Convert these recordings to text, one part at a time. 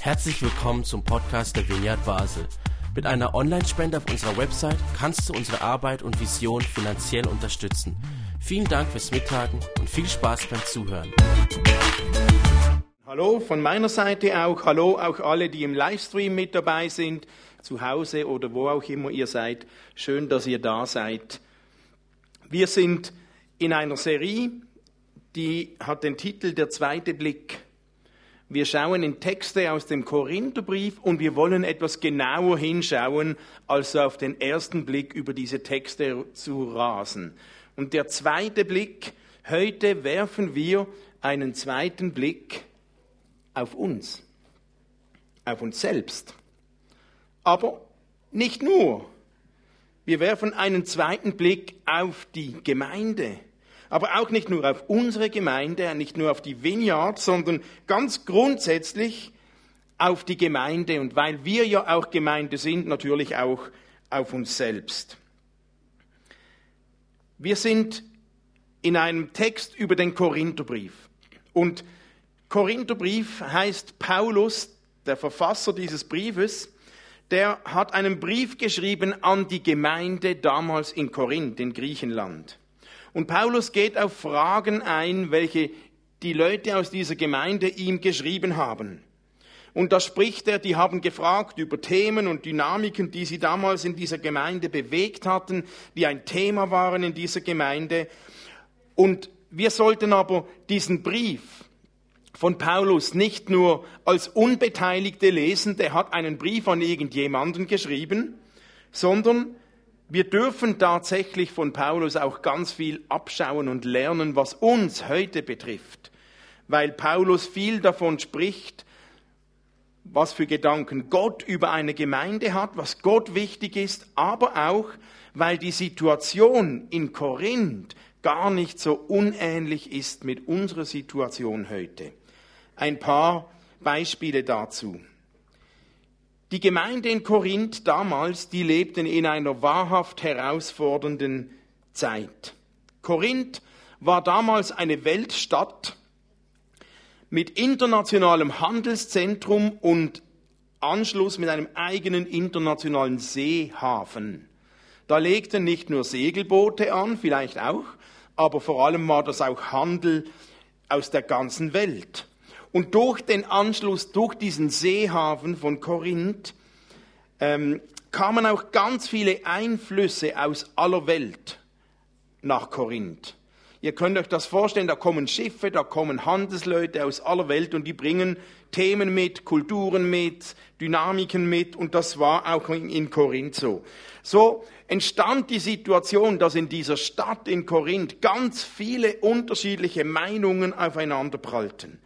Herzlich willkommen zum Podcast der Vineyard Basel. Mit einer Online-Spende auf unserer Website kannst du unsere Arbeit und Vision finanziell unterstützen. Vielen Dank fürs Mittagen und viel Spaß beim Zuhören. Hallo von meiner Seite auch. Hallo auch alle, die im Livestream mit dabei sind, zu Hause oder wo auch immer ihr seid. Schön, dass ihr da seid. Wir sind in einer Serie, die hat den Titel Der zweite Blick. Wir schauen in Texte aus dem Korintherbrief und wir wollen etwas genauer hinschauen, als auf den ersten Blick über diese Texte zu rasen. Und der zweite Blick, heute werfen wir einen zweiten Blick auf uns, auf uns selbst. Aber nicht nur. Wir werfen einen zweiten Blick auf die Gemeinde aber auch nicht nur auf unsere Gemeinde, nicht nur auf die Vineyard, sondern ganz grundsätzlich auf die Gemeinde und weil wir ja auch Gemeinde sind, natürlich auch auf uns selbst. Wir sind in einem Text über den Korintherbrief und Korintherbrief heißt Paulus, der Verfasser dieses Briefes, der hat einen Brief geschrieben an die Gemeinde damals in Korinth, in Griechenland. Und Paulus geht auf Fragen ein, welche die Leute aus dieser Gemeinde ihm geschrieben haben. Und da spricht er, die haben gefragt über Themen und Dynamiken, die sie damals in dieser Gemeinde bewegt hatten, die ein Thema waren in dieser Gemeinde. Und wir sollten aber diesen Brief von Paulus nicht nur als Unbeteiligte lesen, der hat einen Brief an irgendjemanden geschrieben, sondern wir dürfen tatsächlich von Paulus auch ganz viel abschauen und lernen, was uns heute betrifft, weil Paulus viel davon spricht, was für Gedanken Gott über eine Gemeinde hat, was Gott wichtig ist, aber auch, weil die Situation in Korinth gar nicht so unähnlich ist mit unserer Situation heute. Ein paar Beispiele dazu. Die Gemeinde in Korinth damals, die lebten in einer wahrhaft herausfordernden Zeit. Korinth war damals eine Weltstadt mit internationalem Handelszentrum und Anschluss mit einem eigenen internationalen Seehafen. Da legten nicht nur Segelboote an, vielleicht auch, aber vor allem war das auch Handel aus der ganzen Welt. Und durch den Anschluss, durch diesen Seehafen von Korinth, ähm, kamen auch ganz viele Einflüsse aus aller Welt nach Korinth. Ihr könnt euch das vorstellen, da kommen Schiffe, da kommen Handelsleute aus aller Welt und die bringen Themen mit, Kulturen mit, Dynamiken mit und das war auch in Korinth so. So entstand die Situation, dass in dieser Stadt in Korinth ganz viele unterschiedliche Meinungen aufeinander prallten.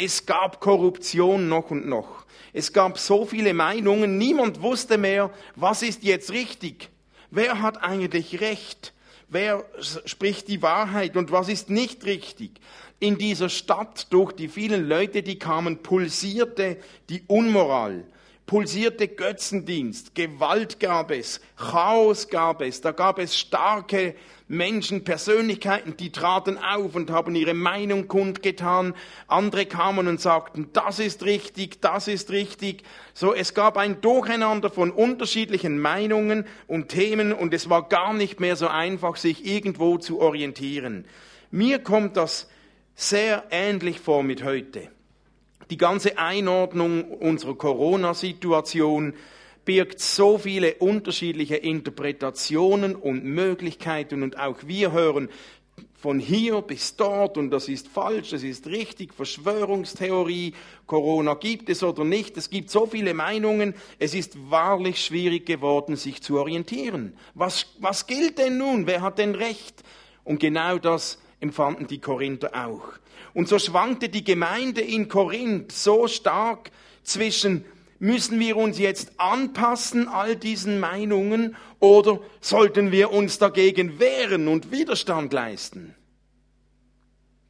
Es gab Korruption noch und noch. Es gab so viele Meinungen, niemand wusste mehr, was ist jetzt richtig. Wer hat eigentlich recht? Wer spricht die Wahrheit und was ist nicht richtig? In dieser Stadt, durch die vielen Leute, die kamen, pulsierte die Unmoral pulsierte Götzendienst, Gewalt gab es, Chaos gab es, da gab es starke Menschen, Persönlichkeiten, die traten auf und haben ihre Meinung kundgetan. Andere kamen und sagten, das ist richtig, das ist richtig. So, es gab ein Durcheinander von unterschiedlichen Meinungen und Themen und es war gar nicht mehr so einfach, sich irgendwo zu orientieren. Mir kommt das sehr ähnlich vor mit heute. Die ganze Einordnung unserer Corona-Situation birgt so viele unterschiedliche Interpretationen und Möglichkeiten und auch wir hören von hier bis dort und das ist falsch, das ist richtig, Verschwörungstheorie, Corona gibt es oder nicht, es gibt so viele Meinungen, es ist wahrlich schwierig geworden, sich zu orientieren. Was, was gilt denn nun? Wer hat denn Recht? Und genau das empfanden die Korinther auch. Und so schwankte die Gemeinde in Korinth so stark zwischen, müssen wir uns jetzt anpassen all diesen Meinungen oder sollten wir uns dagegen wehren und Widerstand leisten?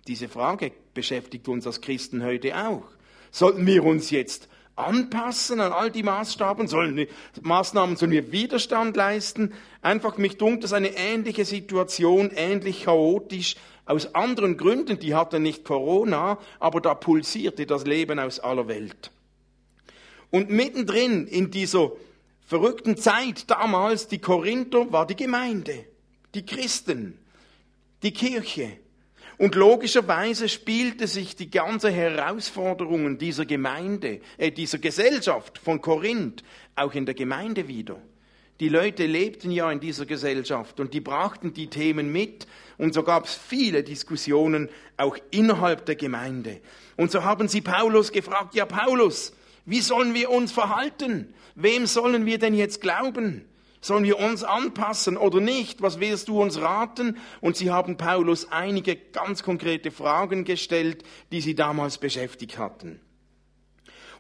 Diese Frage beschäftigt uns als Christen heute auch. Sollten wir uns jetzt anpassen an all die Maßstaben, sollen wir, Maßnahmen, sollen wir Widerstand leisten? Einfach mich dunkelt, das eine ähnliche Situation, ähnlich chaotisch Aus anderen Gründen, die hatten nicht Corona, aber da pulsierte das Leben aus aller Welt. Und mittendrin in dieser verrückten Zeit damals, die Korinther, war die Gemeinde, die Christen, die Kirche. Und logischerweise spielte sich die ganze Herausforderungen dieser Gemeinde, äh, dieser Gesellschaft von Korinth auch in der Gemeinde wieder. Die Leute lebten ja in dieser Gesellschaft und die brachten die Themen mit und so gab es viele Diskussionen auch innerhalb der Gemeinde. Und so haben sie Paulus gefragt, ja Paulus, wie sollen wir uns verhalten? Wem sollen wir denn jetzt glauben? Sollen wir uns anpassen oder nicht? Was wirst du uns raten? Und sie haben Paulus einige ganz konkrete Fragen gestellt, die sie damals beschäftigt hatten.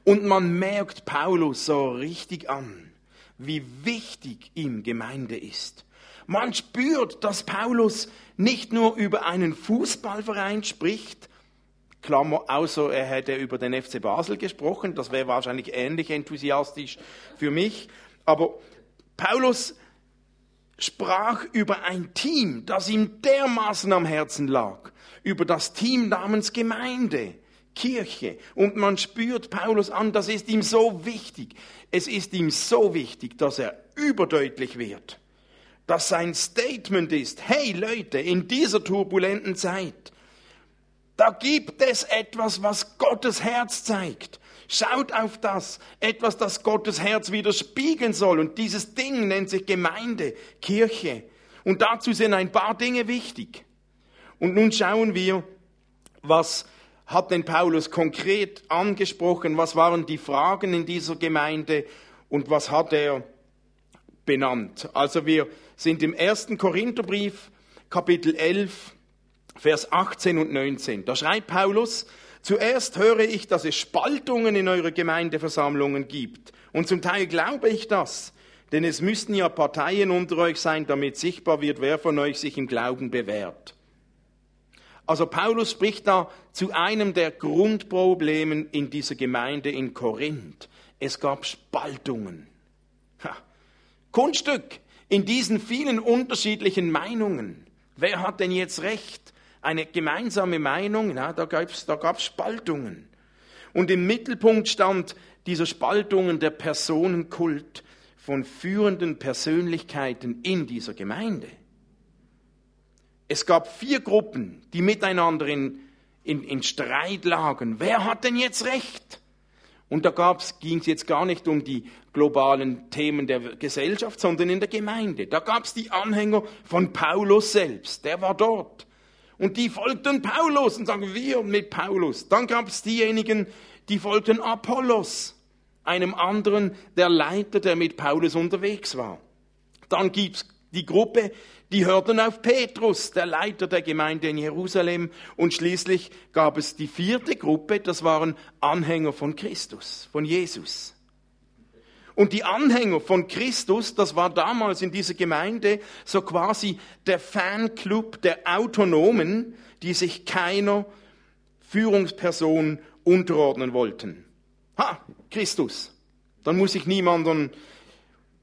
Und man merkt Paulus so richtig an, wie wichtig ihm Gemeinde ist. Man spürt, dass Paulus nicht nur über einen Fußballverein spricht, Klammer, außer er hätte über den FC Basel gesprochen, das wäre wahrscheinlich ähnlich enthusiastisch für mich, aber Paulus sprach über ein Team, das ihm dermaßen am Herzen lag, über das Team namens Gemeinde, Kirche. Und man spürt Paulus an, das ist ihm so wichtig. Es ist ihm so wichtig, dass er überdeutlich wird. Dass sein Statement ist, hey Leute, in dieser turbulenten Zeit, da gibt es etwas, was Gottes Herz zeigt. Schaut auf das, etwas, das Gottes Herz widerspiegeln soll. Und dieses Ding nennt sich Gemeinde, Kirche. Und dazu sind ein paar Dinge wichtig. Und nun schauen wir, was hat denn Paulus konkret angesprochen? Was waren die Fragen in dieser Gemeinde? Und was hat er benannt? Also wir sind im ersten Korintherbrief, Kapitel 11, Vers 18 und 19. Da schreibt Paulus, Zuerst höre ich, dass es Spaltungen in eurer Gemeindeversammlungen gibt. Und zum Teil glaube ich das. Denn es müssten ja Parteien unter euch sein, damit sichtbar wird, wer von euch sich im Glauben bewährt. Also Paulus spricht da zu einem der Grundproblemen in dieser Gemeinde in Korinth. Es gab Spaltungen. Ha. Kunststück in diesen vielen unterschiedlichen Meinungen. Wer hat denn jetzt recht? eine gemeinsame Meinung, na, da gab es da gab's Spaltungen. Und im Mittelpunkt stand dieser Spaltungen der Personenkult von führenden Persönlichkeiten in dieser Gemeinde. Es gab vier Gruppen, die miteinander in, in, in Streit lagen. Wer hat denn jetzt recht? Und da ging es jetzt gar nicht um die globalen Themen der Gesellschaft, sondern in der Gemeinde. Da gab es die Anhänger von Paulus selbst, der war dort. Und die folgten Paulus und sagen wir mit Paulus. Dann gab es diejenigen, die folgten Apollos, einem anderen, der Leiter, der mit Paulus unterwegs war. Dann gibt's die Gruppe, die hörten auf Petrus, der Leiter der Gemeinde in Jerusalem. Und schließlich gab es die vierte Gruppe, das waren Anhänger von Christus, von Jesus. Und die Anhänger von Christus, das war damals in dieser Gemeinde so quasi der Fanclub der Autonomen, die sich keiner Führungsperson unterordnen wollten. Ha, Christus. Dann muss ich niemanden.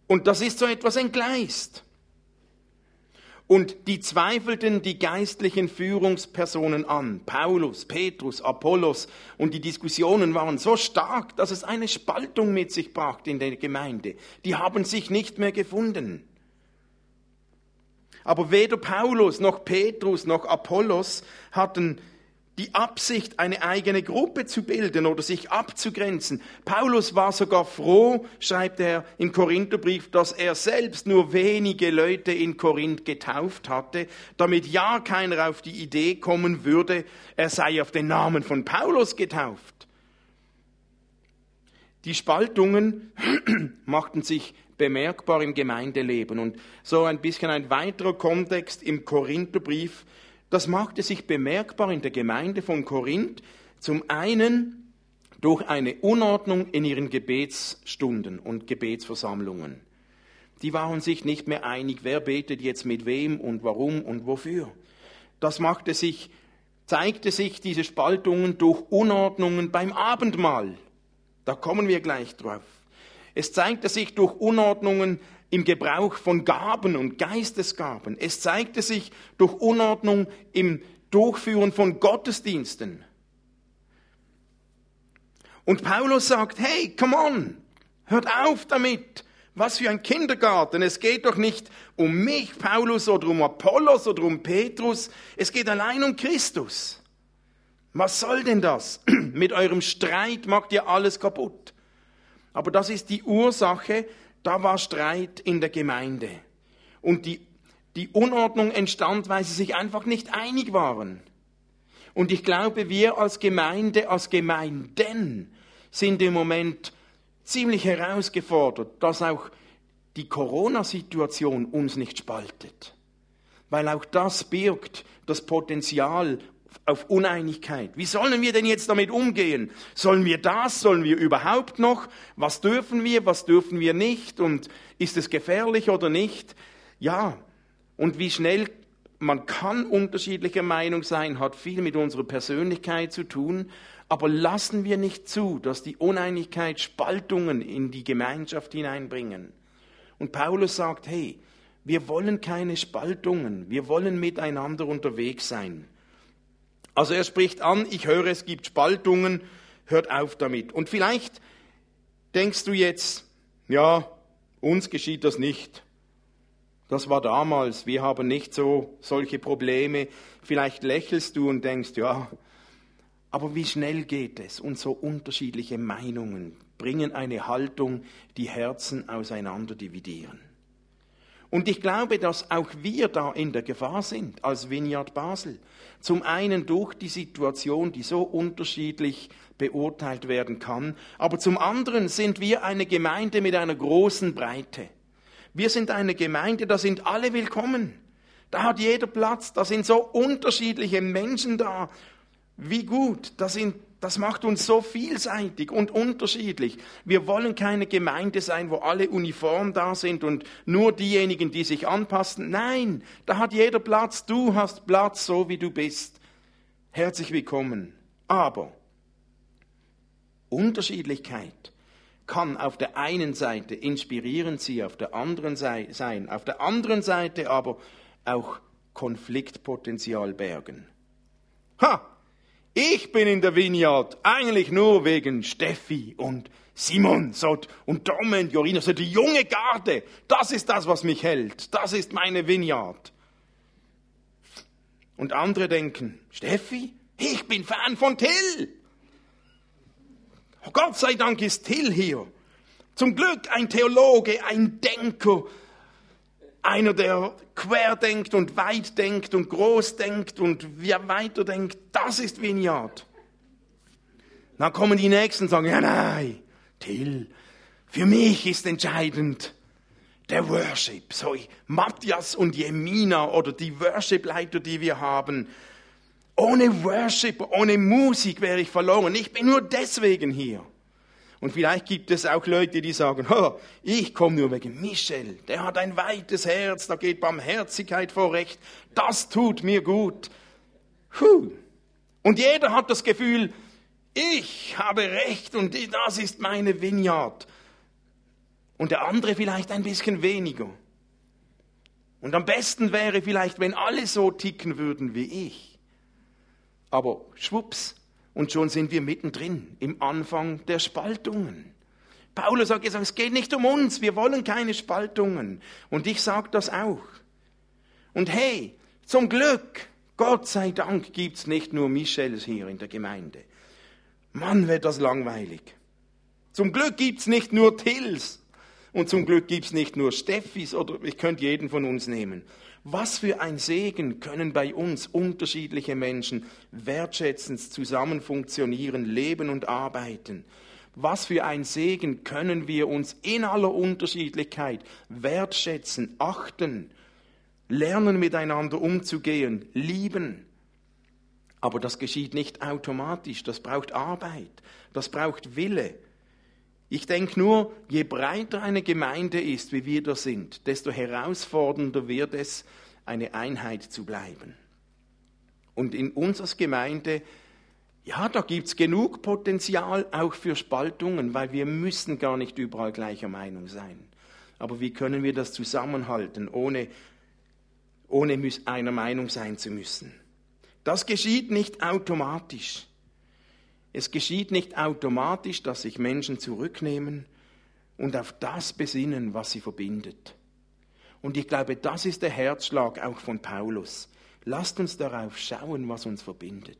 Und das ist so etwas entgleist. Und die zweifelten die geistlichen Führungspersonen an, Paulus, Petrus, Apollos, und die Diskussionen waren so stark, dass es eine Spaltung mit sich brachte in der Gemeinde. Die haben sich nicht mehr gefunden. Aber weder Paulus noch Petrus noch Apollos hatten die Absicht, eine eigene Gruppe zu bilden oder sich abzugrenzen. Paulus war sogar froh, schreibt er im Korintherbrief, dass er selbst nur wenige Leute in Korinth getauft hatte, damit ja keiner auf die Idee kommen würde, er sei auf den Namen von Paulus getauft. Die Spaltungen machten sich bemerkbar im Gemeindeleben und so ein bisschen ein weiterer Kontext im Korintherbrief das machte sich bemerkbar in der Gemeinde von Korinth. Zum einen durch eine Unordnung in ihren Gebetsstunden und Gebetsversammlungen. Die waren sich nicht mehr einig, wer betet jetzt mit wem und warum und wofür. Das machte sich, zeigte sich diese Spaltungen durch Unordnungen beim Abendmahl. Da kommen wir gleich drauf. Es zeigte sich durch Unordnungen im Gebrauch von Gaben und Geistesgaben. Es zeigte sich durch Unordnung im Durchführen von Gottesdiensten. Und Paulus sagt, hey, come on, hört auf damit. Was für ein Kindergarten. Es geht doch nicht um mich, Paulus, oder um Apollos oder um Petrus. Es geht allein um Christus. Was soll denn das? Mit eurem Streit macht ihr alles kaputt. Aber das ist die Ursache, da war Streit in der Gemeinde. Und die, die Unordnung entstand, weil sie sich einfach nicht einig waren. Und ich glaube, wir als Gemeinde, als Gemeinden sind im Moment ziemlich herausgefordert, dass auch die Corona-Situation uns nicht spaltet. Weil auch das birgt das Potenzial auf Uneinigkeit. Wie sollen wir denn jetzt damit umgehen? Sollen wir das? Sollen wir überhaupt noch? Was dürfen wir? Was dürfen wir nicht? Und ist es gefährlich oder nicht? Ja. Und wie schnell man kann unterschiedlicher Meinung sein, hat viel mit unserer Persönlichkeit zu tun. Aber lassen wir nicht zu, dass die Uneinigkeit Spaltungen in die Gemeinschaft hineinbringen. Und Paulus sagt, hey, wir wollen keine Spaltungen, wir wollen miteinander unterwegs sein. Also er spricht an, ich höre, es gibt Spaltungen, hört auf damit. Und vielleicht denkst du jetzt, ja, uns geschieht das nicht. Das war damals, wir haben nicht so solche Probleme. Vielleicht lächelst du und denkst, ja, aber wie schnell geht es? Und so unterschiedliche Meinungen bringen eine Haltung, die Herzen auseinander dividieren. Und ich glaube, dass auch wir da in der Gefahr sind als Vineyard Basel. Zum einen durch die Situation, die so unterschiedlich beurteilt werden kann, aber zum anderen sind wir eine Gemeinde mit einer großen Breite. Wir sind eine Gemeinde, da sind alle willkommen. Da hat jeder Platz, da sind so unterschiedliche Menschen da wie gut, das, sind, das macht uns so vielseitig und unterschiedlich. Wir wollen keine Gemeinde sein, wo alle uniform da sind und nur diejenigen, die sich anpassen. Nein, da hat jeder Platz. Du hast Platz, so wie du bist. Herzlich willkommen. Aber Unterschiedlichkeit kann auf der einen Seite inspirierend sie auf der anderen Seite sein, auf der anderen Seite aber auch Konfliktpotenzial bergen. Ha! Ich bin in der Vineyard eigentlich nur wegen Steffi und Simon und Dom und Jorina, so die junge Garde. Das ist das, was mich hält. Das ist meine Vineyard. Und andere denken, Steffi, ich bin Fan von Till. Gott sei Dank ist Till hier. Zum Glück ein Theologe, ein Denker, einer, der quer denkt und weit denkt und groß denkt und weiter denkt, das ist Vineyard. Dann kommen die Nächsten und sagen, ja nein, Till, für mich ist entscheidend der Worship. So Matthias und Jemina oder die Worship-Leiter, die wir haben. Ohne Worship, ohne Musik wäre ich verloren. Ich bin nur deswegen hier. Und vielleicht gibt es auch Leute, die sagen, oh, ich komme nur wegen Michel. Der hat ein weites Herz, da geht Barmherzigkeit vor Recht. Das tut mir gut. Puh. Und jeder hat das Gefühl, ich habe Recht und das ist meine Vineyard. Und der andere vielleicht ein bisschen weniger. Und am besten wäre vielleicht, wenn alle so ticken würden wie ich. Aber schwupps, und schon sind wir mittendrin im Anfang der Spaltungen. Paulus hat gesagt, es geht nicht um uns, wir wollen keine Spaltungen. Und ich sage das auch. Und hey, zum Glück, Gott sei Dank gibt's nicht nur Michels hier in der Gemeinde. Mann, wird das langweilig. Zum Glück gibt's nicht nur Tills. Und zum Glück gibt's nicht nur Steffis oder ich könnte jeden von uns nehmen. Was für ein Segen können bei uns unterschiedliche Menschen wertschätzend zusammen funktionieren, leben und arbeiten. Was für ein Segen können wir uns in aller Unterschiedlichkeit wertschätzen, achten, lernen miteinander umzugehen, lieben. Aber das geschieht nicht automatisch, das braucht Arbeit, das braucht Wille. Ich denke nur, je breiter eine Gemeinde ist, wie wir da sind, desto herausfordernder wird es, eine Einheit zu bleiben. Und in unserer Gemeinde, ja, da gibt es genug Potenzial auch für Spaltungen, weil wir müssen gar nicht überall gleicher Meinung sein. Aber wie können wir das zusammenhalten, ohne, ohne einer Meinung sein zu müssen? Das geschieht nicht automatisch. Es geschieht nicht automatisch, dass sich Menschen zurücknehmen und auf das besinnen, was sie verbindet. Und ich glaube, das ist der Herzschlag auch von Paulus. Lasst uns darauf schauen, was uns verbindet.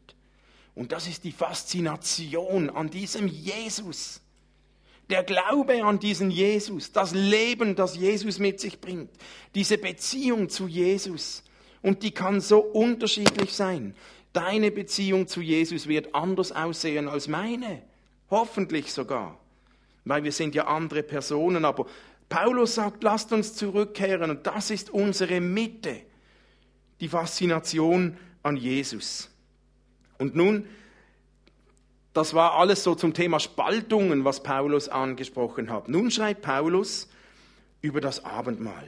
Und das ist die Faszination an diesem Jesus. Der Glaube an diesen Jesus, das Leben, das Jesus mit sich bringt, diese Beziehung zu Jesus. Und die kann so unterschiedlich sein. Deine Beziehung zu Jesus wird anders aussehen als meine. Hoffentlich sogar. Weil wir sind ja andere Personen. Aber Paulus sagt, lasst uns zurückkehren. Und das ist unsere Mitte. Die Faszination an Jesus. Und nun, das war alles so zum Thema Spaltungen, was Paulus angesprochen hat. Nun schreibt Paulus über das Abendmahl.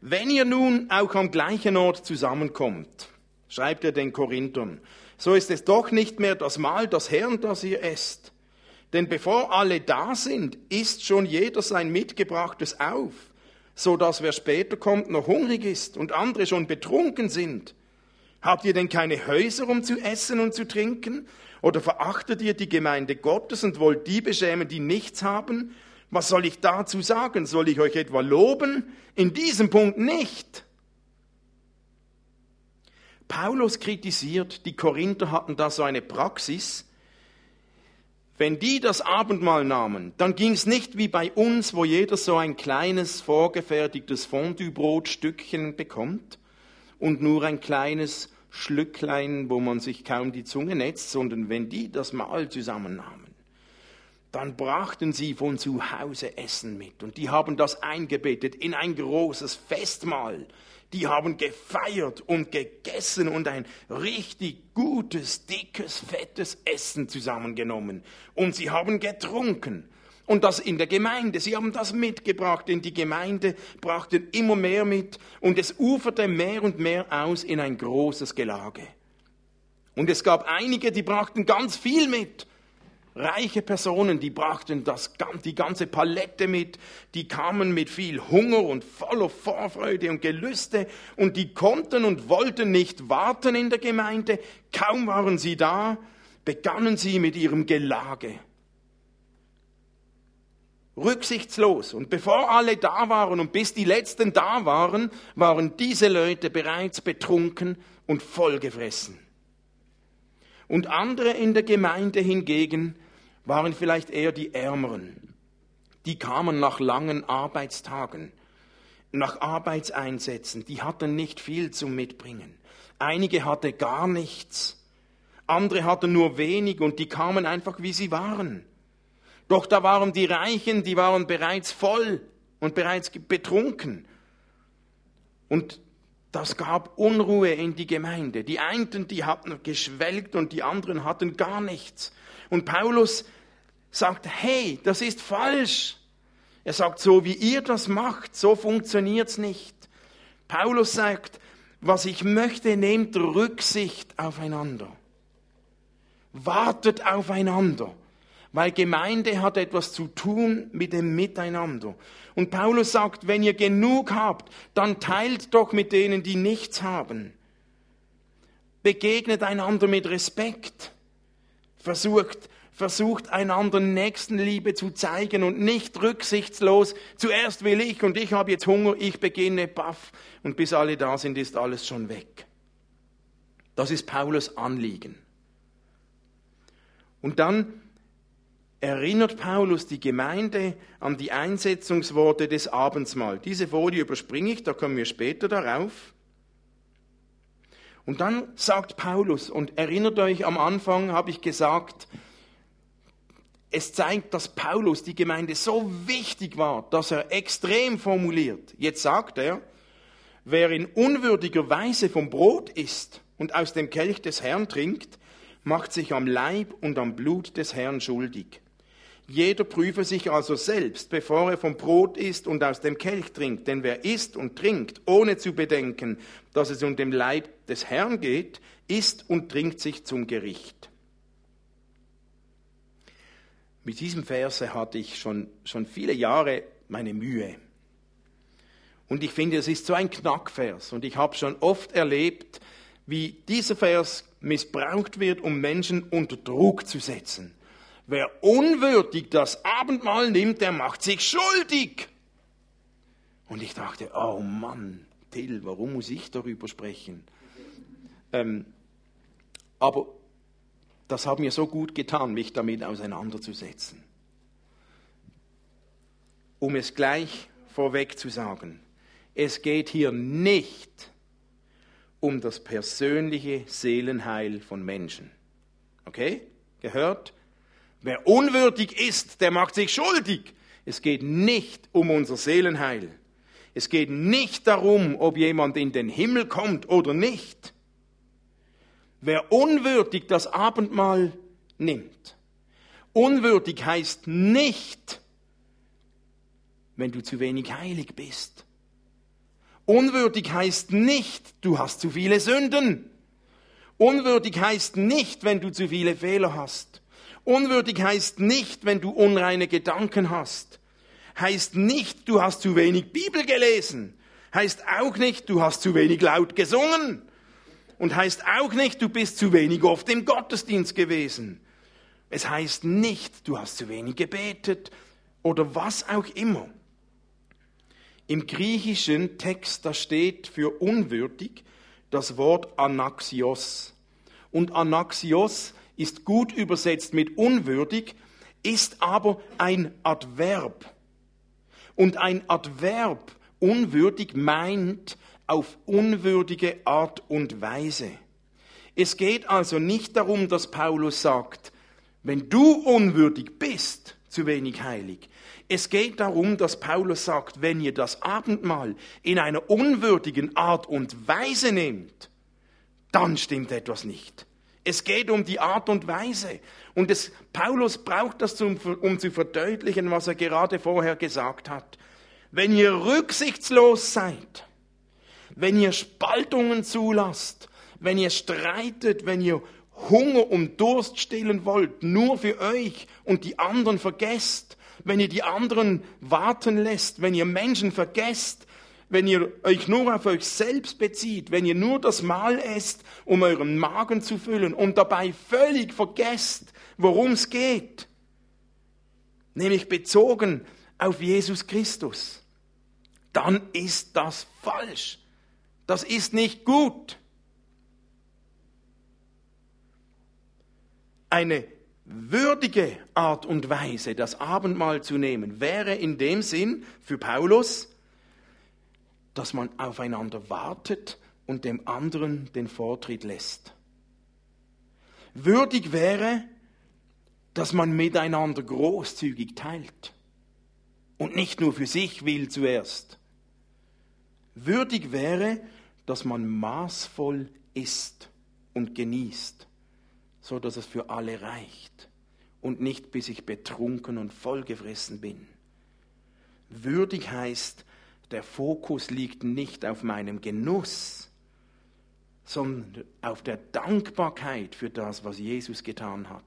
Wenn ihr nun auch am gleichen Ort zusammenkommt, schreibt er den Korinthern, so ist es doch nicht mehr das Mahl des Herrn, das ihr esst. Denn bevor alle da sind, isst schon jeder sein Mitgebrachtes auf, so dass wer später kommt noch hungrig ist und andere schon betrunken sind. Habt ihr denn keine Häuser, um zu essen und zu trinken? Oder verachtet ihr die Gemeinde Gottes und wollt die beschämen, die nichts haben? Was soll ich dazu sagen? Soll ich euch etwa loben? In diesem Punkt nicht. Paulus kritisiert, die Korinther hatten da so eine Praxis. Wenn die das Abendmahl nahmen, dann ging es nicht wie bei uns, wo jeder so ein kleines vorgefertigtes Fondue-Brotstückchen bekommt, und nur ein kleines Schlücklein, wo man sich kaum die Zunge netzt, sondern wenn die das Mahl zusammennahmen, dann brachten sie von zu Hause Essen mit und die haben das eingebettet in ein großes Festmahl. Die haben gefeiert und gegessen und ein richtig gutes, dickes, fettes Essen zusammengenommen. Und sie haben getrunken. Und das in der Gemeinde. Sie haben das mitgebracht in die Gemeinde, brachten immer mehr mit und es uferte mehr und mehr aus in ein großes Gelage. Und es gab einige, die brachten ganz viel mit. Reiche Personen, die brachten das, die ganze Palette mit, die kamen mit viel Hunger und voller Vorfreude und Gelüste und die konnten und wollten nicht warten in der Gemeinde. Kaum waren sie da, begannen sie mit ihrem Gelage rücksichtslos. Und bevor alle da waren und bis die letzten da waren, waren diese Leute bereits betrunken und vollgefressen. Und andere in der Gemeinde hingegen waren vielleicht eher die Ärmeren. Die kamen nach langen Arbeitstagen, nach Arbeitseinsätzen, die hatten nicht viel zum Mitbringen. Einige hatten gar nichts, andere hatten nur wenig und die kamen einfach wie sie waren. Doch da waren die Reichen, die waren bereits voll und bereits betrunken. Und das gab Unruhe in die Gemeinde. Die einen, die hatten geschwelgt und die anderen hatten gar nichts. Und Paulus sagt, hey, das ist falsch. Er sagt, so wie ihr das macht, so funktioniert's nicht. Paulus sagt, was ich möchte, nehmt Rücksicht aufeinander. Wartet aufeinander weil Gemeinde hat etwas zu tun mit dem Miteinander. Und Paulus sagt, wenn ihr genug habt, dann teilt doch mit denen, die nichts haben. Begegnet einander mit Respekt. Versucht, versucht einander Nächstenliebe zu zeigen und nicht rücksichtslos. Zuerst will ich und ich habe jetzt Hunger, ich beginne, baff. Und bis alle da sind, ist alles schon weg. Das ist Paulus Anliegen. Und dann erinnert Paulus die Gemeinde an die Einsetzungsworte des Abendsmahl. Diese Folie überspringe ich, da kommen wir später darauf. Und dann sagt Paulus, und erinnert euch, am Anfang habe ich gesagt, es zeigt, dass Paulus die Gemeinde so wichtig war, dass er extrem formuliert. Jetzt sagt er, wer in unwürdiger Weise vom Brot isst und aus dem Kelch des Herrn trinkt, macht sich am Leib und am Blut des Herrn schuldig. Jeder prüfe sich also selbst, bevor er vom Brot isst und aus dem Kelch trinkt. Denn wer isst und trinkt, ohne zu bedenken, dass es um den Leib des Herrn geht, isst und trinkt sich zum Gericht. Mit diesem Verse hatte ich schon, schon viele Jahre meine Mühe. Und ich finde, es ist so ein Knackvers. Und ich habe schon oft erlebt, wie dieser Vers missbraucht wird, um Menschen unter Druck zu setzen. Wer unwürdig das Abendmahl nimmt, der macht sich schuldig. Und ich dachte, oh Mann, Till, warum muss ich darüber sprechen? Ähm, aber das hat mir so gut getan, mich damit auseinanderzusetzen. Um es gleich vorweg zu sagen, es geht hier nicht um das persönliche Seelenheil von Menschen. Okay? Gehört? Wer unwürdig ist, der macht sich schuldig. Es geht nicht um unser Seelenheil. Es geht nicht darum, ob jemand in den Himmel kommt oder nicht. Wer unwürdig das Abendmahl nimmt, unwürdig heißt nicht, wenn du zu wenig heilig bist. Unwürdig heißt nicht, du hast zu viele Sünden. Unwürdig heißt nicht, wenn du zu viele Fehler hast. Unwürdig heißt nicht, wenn du unreine Gedanken hast. Heißt nicht, du hast zu wenig Bibel gelesen. Heißt auch nicht, du hast zu wenig laut gesungen. Und heißt auch nicht, du bist zu wenig oft im Gottesdienst gewesen. Es heißt nicht, du hast zu wenig gebetet oder was auch immer. Im griechischen Text, da steht für unwürdig das Wort Anaxios. Und Anaxios ist gut übersetzt mit unwürdig, ist aber ein Adverb. Und ein Adverb unwürdig meint auf unwürdige Art und Weise. Es geht also nicht darum, dass Paulus sagt, wenn du unwürdig bist, zu wenig heilig. Es geht darum, dass Paulus sagt, wenn ihr das Abendmahl in einer unwürdigen Art und Weise nehmt, dann stimmt etwas nicht. Es geht um die Art und Weise. Und es, Paulus braucht das, um, um zu verdeutlichen, was er gerade vorher gesagt hat. Wenn ihr rücksichtslos seid, wenn ihr Spaltungen zulasst, wenn ihr streitet, wenn ihr Hunger und Durst stillen wollt, nur für euch und die anderen vergesst, wenn ihr die anderen warten lässt, wenn ihr Menschen vergesst, wenn ihr euch nur auf euch selbst bezieht, wenn ihr nur das Mahl esst, um euren Magen zu füllen und dabei völlig vergesst, worum es geht, nämlich bezogen auf Jesus Christus, dann ist das falsch. Das ist nicht gut. Eine würdige Art und Weise, das Abendmahl zu nehmen, wäre in dem Sinn für Paulus, dass man aufeinander wartet und dem anderen den Vortritt lässt. Würdig wäre, dass man miteinander großzügig teilt und nicht nur für sich will zuerst. Würdig wäre, dass man maßvoll isst und genießt, so dass es für alle reicht und nicht bis ich betrunken und vollgefressen bin. Würdig heißt, der Fokus liegt nicht auf meinem Genuss, sondern auf der Dankbarkeit für das, was Jesus getan hat.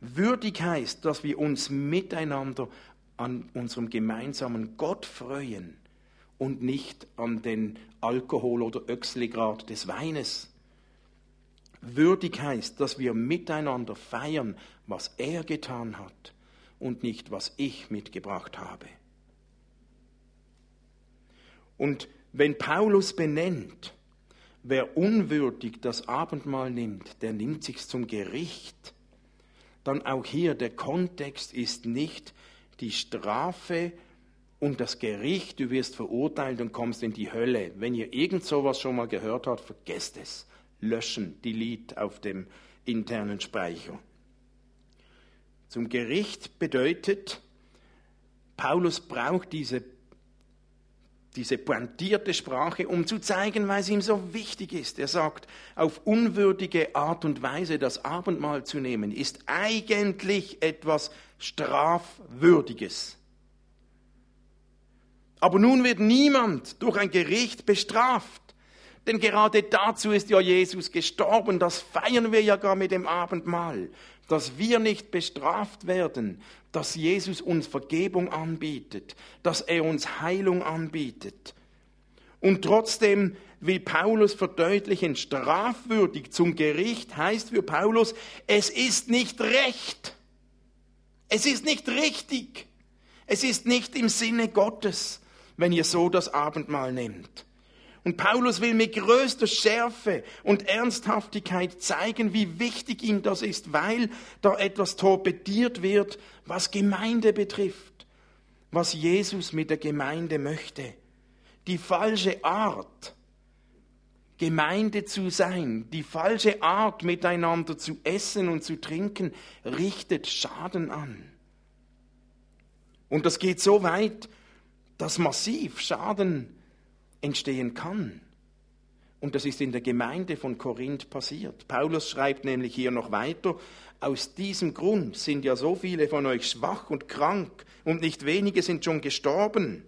Würdig heißt, dass wir uns miteinander an unserem gemeinsamen Gott freuen und nicht an den Alkohol- oder Öxlegrad des Weines. Würdig heißt, dass wir miteinander feiern, was er getan hat und nicht, was ich mitgebracht habe. Und wenn Paulus benennt, wer unwürdig das Abendmahl nimmt, der nimmt sich zum Gericht, dann auch hier der Kontext ist nicht die Strafe und das Gericht, du wirst verurteilt und kommst in die Hölle. Wenn ihr irgend sowas schon mal gehört habt, vergesst es. Löschen, delete auf dem internen Speicher. Zum Gericht bedeutet, Paulus braucht diese, diese pointierte Sprache, um zu zeigen, weil es ihm so wichtig ist. Er sagt, auf unwürdige Art und Weise das Abendmahl zu nehmen, ist eigentlich etwas Strafwürdiges. Aber nun wird niemand durch ein Gericht bestraft. Denn gerade dazu ist ja Jesus gestorben. Das feiern wir ja gar mit dem Abendmahl. Dass wir nicht bestraft werden, dass Jesus uns Vergebung anbietet, dass er uns Heilung anbietet. Und trotzdem will Paulus verdeutlichen, strafwürdig zum Gericht heißt für Paulus, es ist nicht recht. Es ist nicht richtig. Es ist nicht im Sinne Gottes, wenn ihr so das Abendmahl nehmt. Und Paulus will mit größter Schärfe und Ernsthaftigkeit zeigen, wie wichtig ihm das ist, weil da etwas torpediert wird, was Gemeinde betrifft, was Jesus mit der Gemeinde möchte. Die falsche Art, Gemeinde zu sein, die falsche Art, miteinander zu essen und zu trinken, richtet Schaden an. Und das geht so weit, dass massiv Schaden entstehen kann. Und das ist in der Gemeinde von Korinth passiert. Paulus schreibt nämlich hier noch weiter, aus diesem Grund sind ja so viele von euch schwach und krank und nicht wenige sind schon gestorben.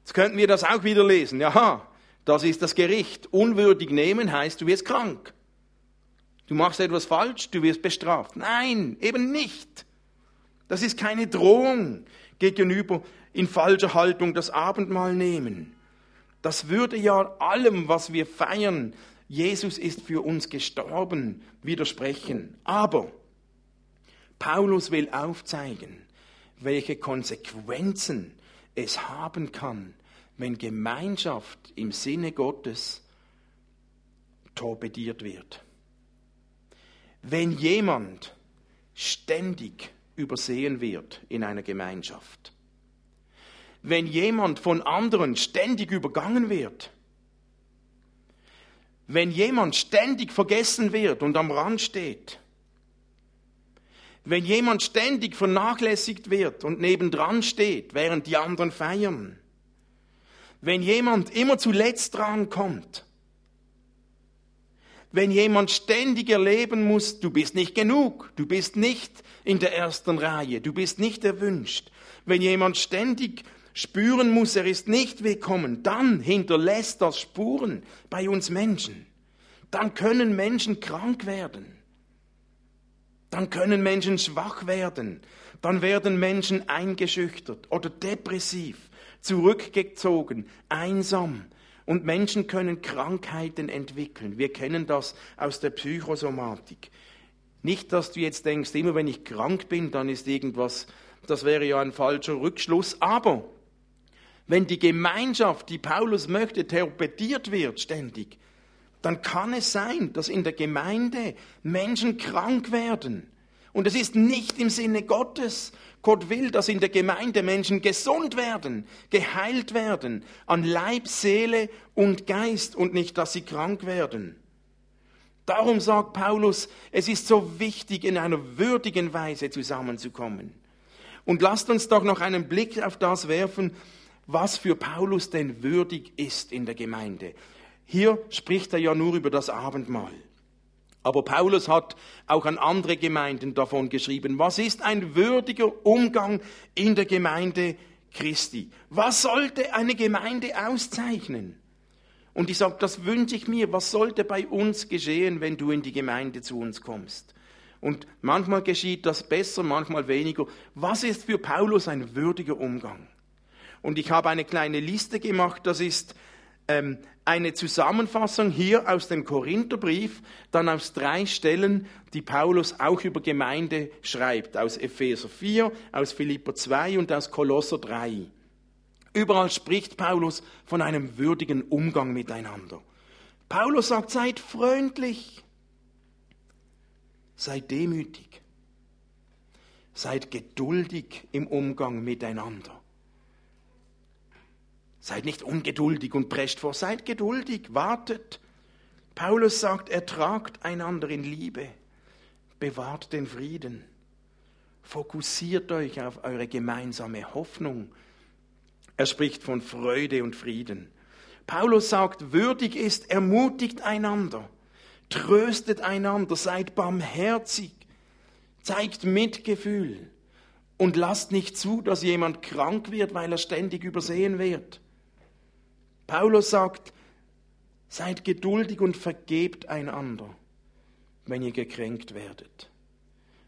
Jetzt könnten wir das auch wieder lesen. Ja, das ist das Gericht. Unwürdig nehmen heißt, du wirst krank. Du machst etwas falsch, du wirst bestraft. Nein, eben nicht. Das ist keine Drohung gegenüber in falscher Haltung das Abendmahl nehmen. Das würde ja allem, was wir feiern, Jesus ist für uns gestorben, widersprechen. Aber Paulus will aufzeigen, welche Konsequenzen es haben kann, wenn Gemeinschaft im Sinne Gottes torpediert wird. Wenn jemand ständig übersehen wird in einer Gemeinschaft, wenn jemand von anderen ständig übergangen wird, wenn jemand ständig vergessen wird und am Rand steht, wenn jemand ständig vernachlässigt wird und nebendran steht, während die anderen feiern, wenn jemand immer zuletzt dran kommt, wenn jemand ständig erleben muss, du bist nicht genug, du bist nicht in der ersten Reihe, du bist nicht erwünscht, wenn jemand ständig spüren muss, er ist nicht willkommen, dann hinterlässt das Spuren bei uns Menschen. Dann können Menschen krank werden. Dann können Menschen schwach werden. Dann werden Menschen eingeschüchtert oder depressiv, zurückgezogen, einsam. Und Menschen können Krankheiten entwickeln. Wir kennen das aus der Psychosomatik. Nicht, dass du jetzt denkst, immer wenn ich krank bin, dann ist irgendwas, das wäre ja ein falscher Rückschluss. Aber wenn die Gemeinschaft, die Paulus möchte, torpediert wird ständig, dann kann es sein, dass in der Gemeinde Menschen krank werden. Und es ist nicht im Sinne Gottes. Gott will, dass in der Gemeinde Menschen gesund werden, geheilt werden, an Leib, Seele und Geist und nicht, dass sie krank werden. Darum sagt Paulus, es ist so wichtig, in einer würdigen Weise zusammenzukommen. Und lasst uns doch noch einen Blick auf das werfen, was für Paulus denn würdig ist in der Gemeinde. Hier spricht er ja nur über das Abendmahl. Aber Paulus hat auch an andere Gemeinden davon geschrieben. Was ist ein würdiger Umgang in der Gemeinde Christi? Was sollte eine Gemeinde auszeichnen? Und ich sage, das wünsche ich mir. Was sollte bei uns geschehen, wenn du in die Gemeinde zu uns kommst? Und manchmal geschieht das besser, manchmal weniger. Was ist für Paulus ein würdiger Umgang? Und ich habe eine kleine Liste gemacht, das ist ähm, eine Zusammenfassung hier aus dem Korintherbrief, dann aus drei Stellen, die Paulus auch über Gemeinde schreibt, aus Epheser 4, aus Philipper 2 und aus Kolosser 3. Überall spricht Paulus von einem würdigen Umgang miteinander. Paulus sagt, seid freundlich, seid demütig, seid geduldig im Umgang miteinander. Seid nicht ungeduldig und prescht vor, seid geduldig, wartet. Paulus sagt, ertragt einander in Liebe, bewahrt den Frieden, fokussiert euch auf eure gemeinsame Hoffnung. Er spricht von Freude und Frieden. Paulus sagt, würdig ist, ermutigt einander, tröstet einander, seid barmherzig, zeigt Mitgefühl und lasst nicht zu, dass jemand krank wird, weil er ständig übersehen wird. Paulus sagt, seid geduldig und vergebt einander, wenn ihr gekränkt werdet.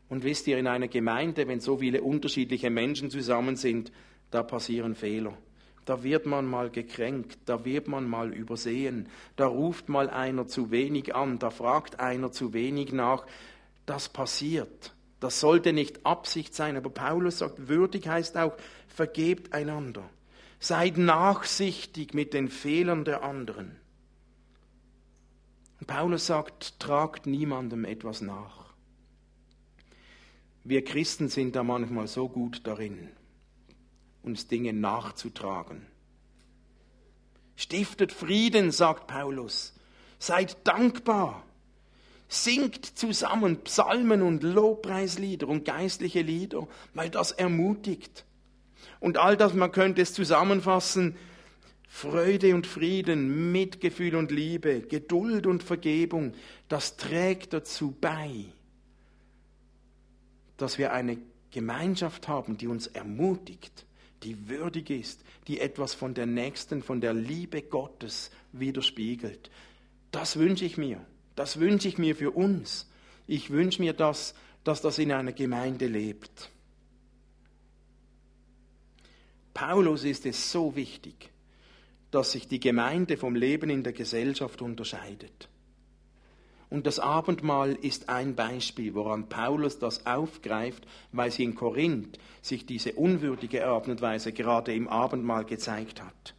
Und wisst ihr, in einer Gemeinde, wenn so viele unterschiedliche Menschen zusammen sind, da passieren Fehler. Da wird man mal gekränkt, da wird man mal übersehen, da ruft mal einer zu wenig an, da fragt einer zu wenig nach. Das passiert. Das sollte nicht Absicht sein, aber Paulus sagt, würdig heißt auch, vergebt einander. Seid nachsichtig mit den Fehlern der anderen. Paulus sagt, tragt niemandem etwas nach. Wir Christen sind da manchmal so gut darin uns Dinge nachzutragen. Stiftet Frieden, sagt Paulus. Seid dankbar. Singt zusammen Psalmen und Lobpreislieder und geistliche Lieder, weil das ermutigt. Und all das, man könnte es zusammenfassen, Freude und Frieden, Mitgefühl und Liebe, Geduld und Vergebung, das trägt dazu bei, dass wir eine Gemeinschaft haben, die uns ermutigt, die würdig ist, die etwas von der Nächsten, von der Liebe Gottes widerspiegelt. Das wünsche ich mir. Das wünsche ich mir für uns. Ich wünsche mir das, dass das in einer Gemeinde lebt. Paulus ist es so wichtig, dass sich die Gemeinde vom Leben in der Gesellschaft unterscheidet. Und das Abendmahl ist ein Beispiel, woran Paulus das aufgreift, weil sie in Korinth sich diese unwürdige Art und Weise gerade im Abendmahl gezeigt hat.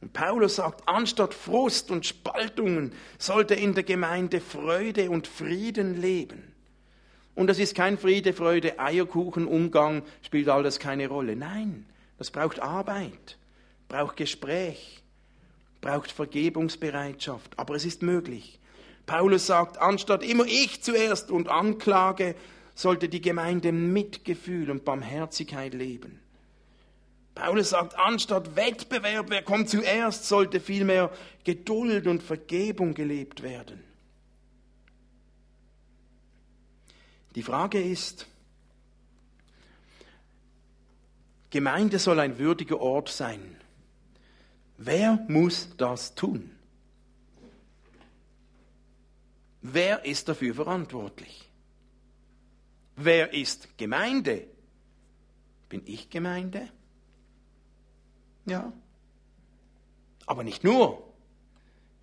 Und Paulus sagt, anstatt Frust und Spaltungen sollte in der Gemeinde Freude und Frieden leben. Und das ist kein Friede, Freude, Eierkuchen, Umgang, spielt alles keine Rolle. Nein, das braucht Arbeit, braucht Gespräch, braucht Vergebungsbereitschaft. Aber es ist möglich. Paulus sagt, anstatt immer ich zuerst und Anklage, sollte die Gemeinde Mitgefühl und Barmherzigkeit leben. Paulus sagt, anstatt Wettbewerb, wer kommt zuerst, sollte vielmehr Geduld und Vergebung gelebt werden. Die Frage ist, Gemeinde soll ein würdiger Ort sein. Wer muss das tun? Wer ist dafür verantwortlich? Wer ist Gemeinde? Bin ich Gemeinde? Ja. Aber nicht nur.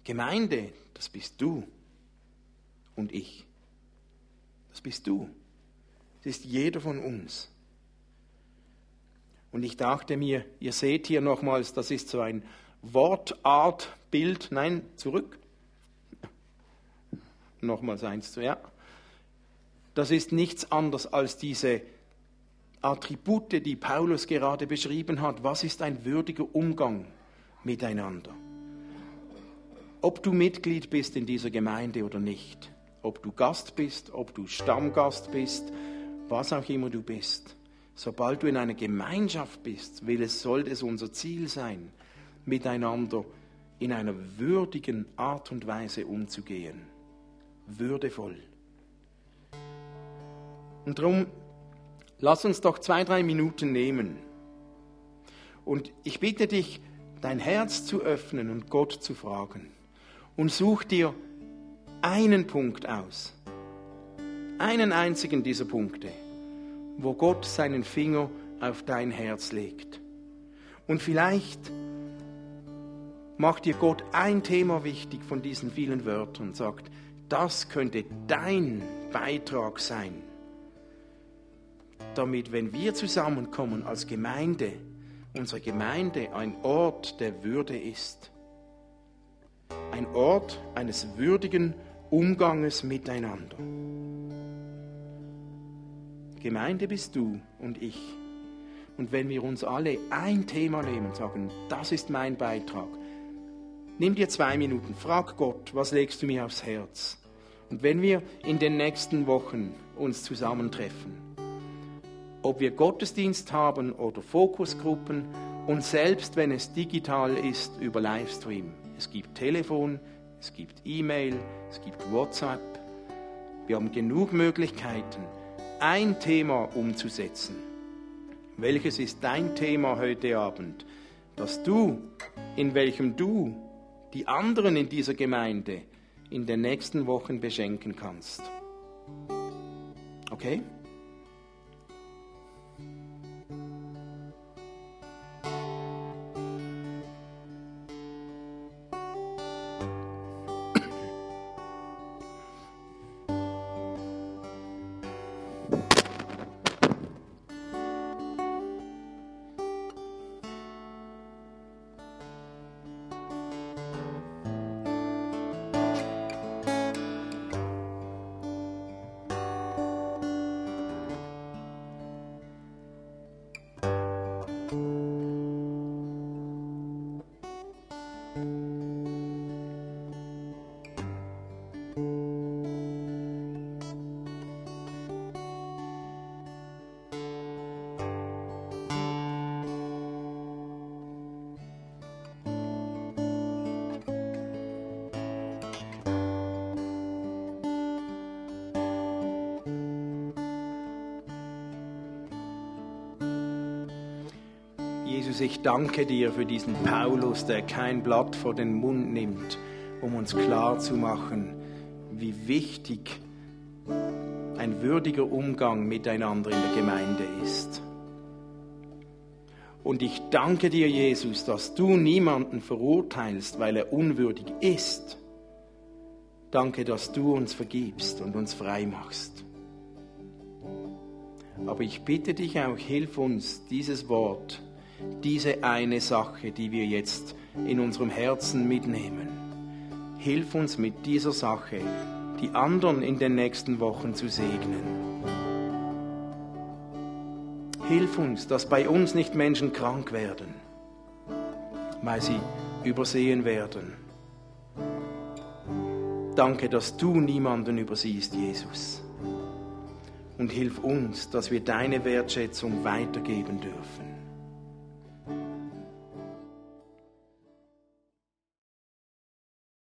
Gemeinde, das bist du und ich. Das bist du. Das ist jeder von uns. Und ich dachte mir, ihr seht hier nochmals, das ist so ein Wortartbild. Nein, zurück nochmals eins zu, ja. Das ist nichts anderes als diese Attribute, die Paulus gerade beschrieben hat. Was ist ein würdiger Umgang miteinander? Ob du Mitglied bist in dieser Gemeinde oder nicht, ob du Gast bist, ob du Stammgast bist, was auch immer du bist, sobald du in einer Gemeinschaft bist, will es, soll es unser Ziel sein, miteinander in einer würdigen Art und Weise umzugehen würdevoll. Und darum, lass uns doch zwei, drei Minuten nehmen. Und ich bitte dich, dein Herz zu öffnen und Gott zu fragen. Und such dir einen Punkt aus. Einen einzigen dieser Punkte, wo Gott seinen Finger auf dein Herz legt. Und vielleicht macht dir Gott ein Thema wichtig von diesen vielen Wörtern und sagt, das könnte dein Beitrag sein, damit, wenn wir zusammenkommen als Gemeinde, unsere Gemeinde ein Ort der Würde ist. Ein Ort eines würdigen Umganges miteinander. Gemeinde bist du und ich. Und wenn wir uns alle ein Thema nehmen und sagen, das ist mein Beitrag, Nimm dir zwei Minuten, frag Gott, was legst du mir aufs Herz? Und wenn wir in den nächsten Wochen uns zusammentreffen, ob wir Gottesdienst haben oder Fokusgruppen und selbst wenn es digital ist über Livestream, es gibt Telefon, es gibt E-Mail, es gibt WhatsApp, wir haben genug Möglichkeiten, ein Thema umzusetzen. Welches ist dein Thema heute Abend, dass du, in welchem du die anderen in dieser Gemeinde in den nächsten Wochen beschenken kannst. Okay? Jesus, ich danke dir für diesen Paulus, der kein Blatt vor den Mund nimmt, um uns klar zu machen, wie wichtig ein würdiger Umgang miteinander in der Gemeinde ist. Und ich danke dir, Jesus, dass du niemanden verurteilst, weil er unwürdig ist. Danke, dass du uns vergibst und uns frei machst. Aber ich bitte dich auch, hilf uns, dieses Wort, diese eine Sache, die wir jetzt in unserem Herzen mitnehmen, hilf uns mit dieser Sache, die anderen in den nächsten Wochen zu segnen. Hilf uns, dass bei uns nicht Menschen krank werden, weil sie übersehen werden. Danke, dass du niemanden übersiehst, Jesus. Und hilf uns, dass wir deine Wertschätzung weitergeben dürfen.